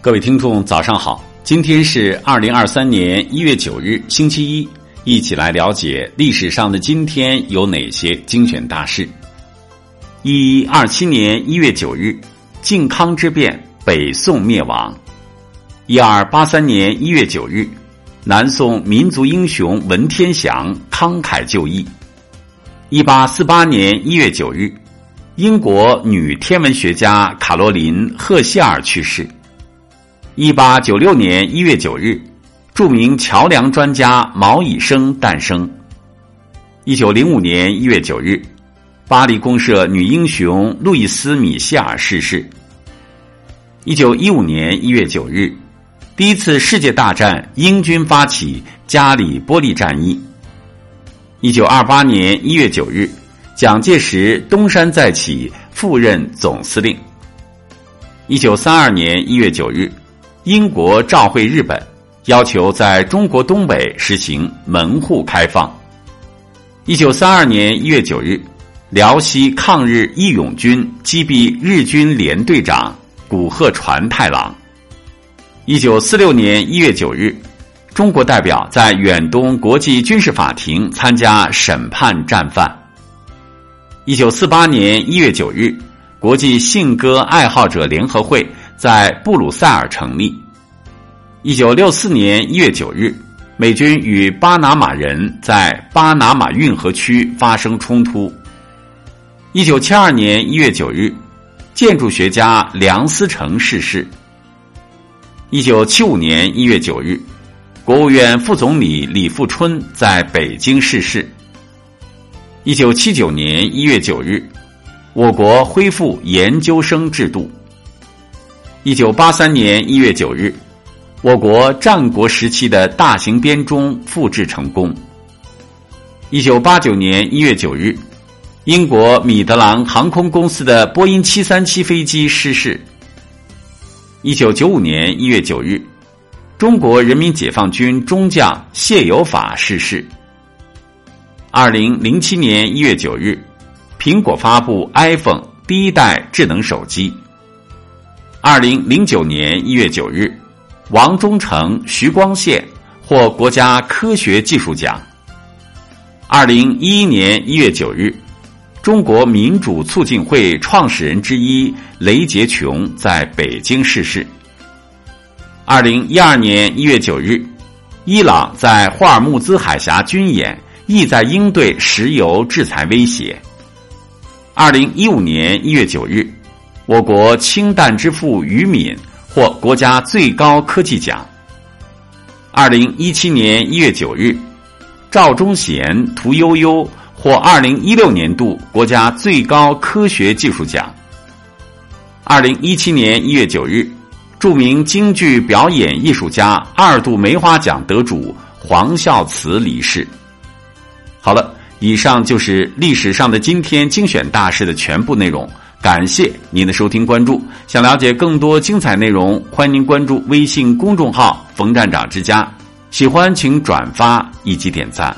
各位听众，早上好！今天是二零二三年一月九日，星期一，一起来了解历史上的今天有哪些精选大事。一二七年一月九日，靖康之变，北宋灭亡。一二八三年一月九日，南宋民族英雄文天祥慷慨就义。一八四八年一月九日，英国女天文学家卡罗琳·赫歇尔去世。一八九六年一月九日，著名桥梁专家茅以升诞生。一九零五年一月九日，巴黎公社女英雄路易斯·米歇尔逝世。一九一五年一月九日，第一次世界大战英军发起加里波利战役。一九二八年一月九日，蒋介石东山再起，赴任总司令。一九三二年一月九日。英国召会日本，要求在中国东北实行门户开放。一九三二年一月九日，辽西抗日义勇军击毙日军联队长古贺传太郎。一九四六年一月九日，中国代表在远东国际军事法庭参加审判战犯。一九四八年一月九日，国际信鸽爱好者联合会。在布鲁塞尔成立。一九六四年一月九日，美军与巴拿马人在巴拿马运河区发生冲突。一九七二年一月九日，建筑学家梁思成逝世。一九七五年一月九日，国务院副总理李富春在北京逝世。一九七九年一月九日，我国恢复研究生制度。一九八三年一月九日，我国战国时期的大型编钟复制成功。一九八九年一月九日，英国米德朗航空公司的波音七三七飞机失事。一九九五年一月九日，中国人民解放军中将谢有法逝世。二零零七年一月九日，苹果发布 iPhone 第一代智能手机。二零零九年一月九日，王忠诚、徐光宪获国家科学技术奖。二零一一年一月九日，中国民主促进会创始人之一雷洁琼在北京逝世。二零一二年一月九日，伊朗在霍尔木兹海峡军演，意在应对石油制裁威胁。二零一五年一月九日。我国氢弹之父于敏获国家最高科技奖。二零一七年一月九日，赵忠贤、屠呦呦获二零一六年度国家最高科学技术奖。二零一七年一月九日，著名京剧表演艺术家、二度梅花奖得主黄孝慈离世。好了，以上就是历史上的今天精选大事的全部内容。感谢您的收听关注，想了解更多精彩内容，欢迎您关注微信公众号“冯站长之家”。喜欢请转发以及点赞。